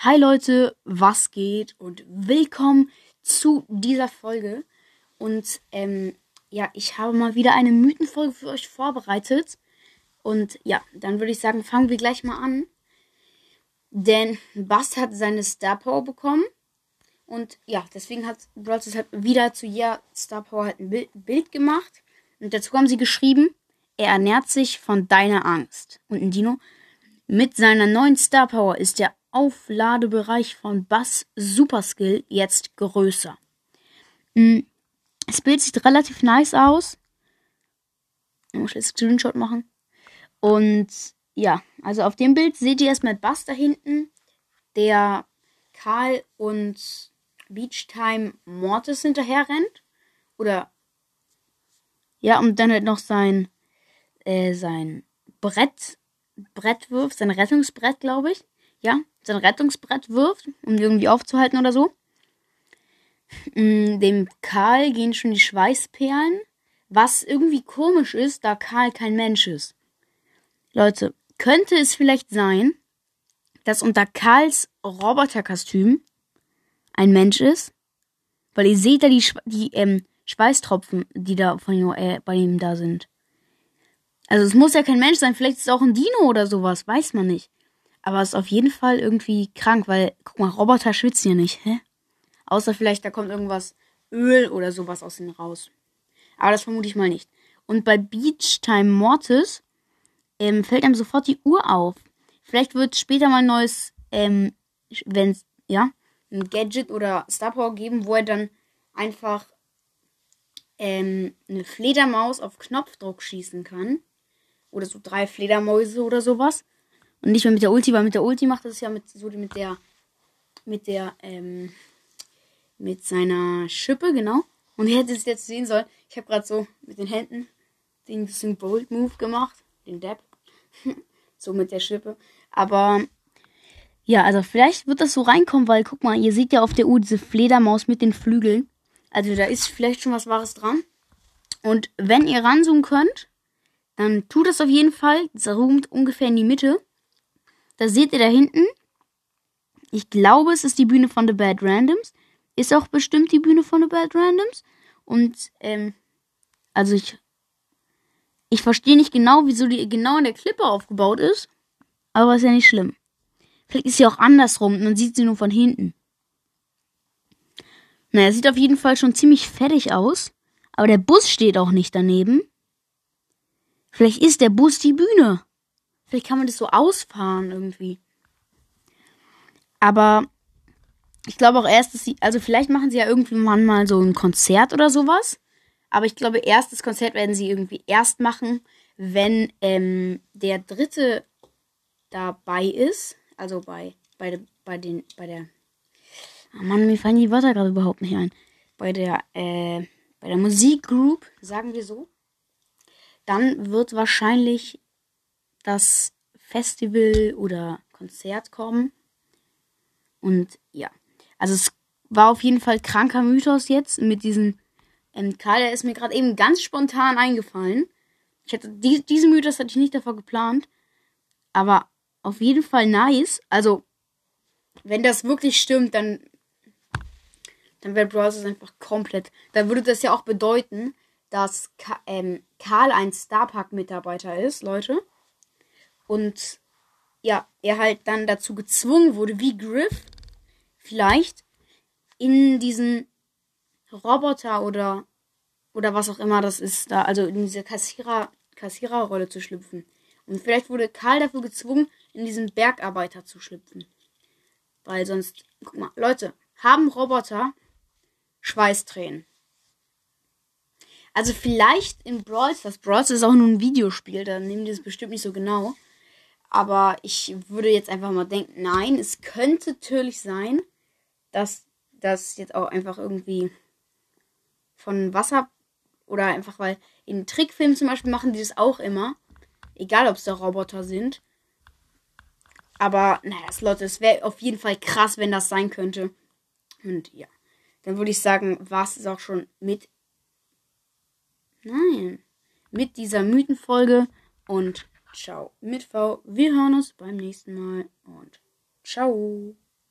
Hi Leute, was geht und willkommen zu dieser Folge. Und ähm, ja, ich habe mal wieder eine Mythenfolge für euch vorbereitet. Und ja, dann würde ich sagen, fangen wir gleich mal an. Denn Bast hat seine Star Power bekommen. Und ja, deswegen hat Bros. halt wieder zu jeder Star Power halt ein Bild, Bild gemacht. Und dazu haben sie geschrieben, er ernährt sich von deiner Angst. Und ein Dino, mit seiner neuen Star Power ist der Aufladebereich von Bass Super Skill jetzt größer. Mm, das Bild sieht relativ nice aus. Ich muss jetzt Screenshot machen. Und ja, also auf dem Bild seht ihr erstmal Bass da hinten, der Karl und Beachtime Mortis hinterher rennt. Oder ja, und dann halt noch sein, äh, sein Brett Brett wirft, sein Rettungsbrett, glaube ich. Ja, sein Rettungsbrett wirft, um irgendwie aufzuhalten oder so. Mm, dem Karl gehen schon die Schweißperlen, was irgendwie komisch ist, da Karl kein Mensch ist. Leute, könnte es vielleicht sein, dass unter Karls Roboterkostüm ein Mensch ist? Weil ihr seht da die, die ähm, Schweißtropfen, die da von äh, bei ihm da sind. Also es muss ja kein Mensch sein, vielleicht ist es auch ein Dino oder sowas, weiß man nicht. Aber es ist auf jeden Fall irgendwie krank, weil, guck mal, Roboter schwitzen ja nicht, hä? Außer vielleicht, da kommt irgendwas Öl oder sowas aus ihnen raus. Aber das vermute ich mal nicht. Und bei Beach Time Mortis ähm, fällt einem sofort die Uhr auf. Vielleicht wird später mal ein neues, ähm, wenn ja, ein Gadget oder Star Power geben, wo er dann einfach ähm, eine Fledermaus auf Knopfdruck schießen kann. Oder so drei Fledermäuse oder sowas. Und nicht mehr mit der Ulti, weil mit der Ulti macht das ja mit so mit der mit der ähm, mit seiner Schippe, genau. Und ihr hättet es jetzt sehen sollen. Ich habe gerade so mit den Händen den Bold Move gemacht, den Dab. so mit der Schippe. Aber ja, also vielleicht wird das so reinkommen, weil guck mal, ihr seht ja auf der Uhr diese Fledermaus mit den Flügeln. Also da ist vielleicht schon was Wahres dran. Und wenn ihr ranzoomen könnt, dann tut das auf jeden Fall. Zoomt ungefähr in die Mitte. Da seht ihr da hinten. Ich glaube, es ist die Bühne von The Bad Randoms. Ist auch bestimmt die Bühne von The Bad Randoms. Und, ähm, also ich, ich verstehe nicht genau, wieso die genau in der Klippe aufgebaut ist. Aber ist ja nicht schlimm. Vielleicht ist sie auch andersrum. Man sieht sie nur von hinten. Naja, sieht auf jeden Fall schon ziemlich fertig aus. Aber der Bus steht auch nicht daneben. Vielleicht ist der Bus die Bühne. Vielleicht kann man das so ausfahren irgendwie. Aber ich glaube auch erst, dass sie, also vielleicht machen sie ja irgendwie mal so ein Konzert oder sowas. Aber ich glaube, erstes Konzert werden sie irgendwie erst machen, wenn ähm, der dritte dabei ist. Also bei, bei, bei den, bei der. Oh Mann, mir fallen die Wörter gerade überhaupt nicht ein. Bei der, äh, bei der Musikgroup, sagen wir so dann wird wahrscheinlich das Festival oder Konzert kommen. Und ja, also es war auf jeden Fall kranker Mythos jetzt mit diesen ähm, Karl, der ist mir gerade eben ganz spontan eingefallen. Ich hätte die, diesen Mythos hatte ich nicht davor geplant, aber auf jeden Fall nice. Also wenn das wirklich stimmt, dann dann wäre Browsers einfach komplett. Dann würde das ja auch bedeuten, dass Ka ähm, Karl ein Starpark-Mitarbeiter ist, Leute. Und ja, er halt dann dazu gezwungen wurde, wie Griff, vielleicht in diesen Roboter oder oder was auch immer das ist, da, also in diese Kassierer, Kassiererrolle zu schlüpfen. Und vielleicht wurde Karl dafür gezwungen, in diesen Bergarbeiter zu schlüpfen. Weil sonst, guck mal, Leute, haben Roboter Schweißtränen? Also vielleicht in Brawl Stars. Brawl Stars ist auch nur ein Videospiel, da nehmen die das bestimmt nicht so genau. Aber ich würde jetzt einfach mal denken, nein, es könnte natürlich sein, dass das jetzt auch einfach irgendwie von Wasser oder einfach weil in Trickfilmen zum Beispiel machen die das auch immer. Egal, ob es da Roboter sind. Aber, naja, Leute, es wäre auf jeden Fall krass, wenn das sein könnte. Und ja, dann würde ich sagen, war es auch schon mit Nein. Mit dieser Mythenfolge und ciao mit V. Wir hören uns beim nächsten Mal und ciao.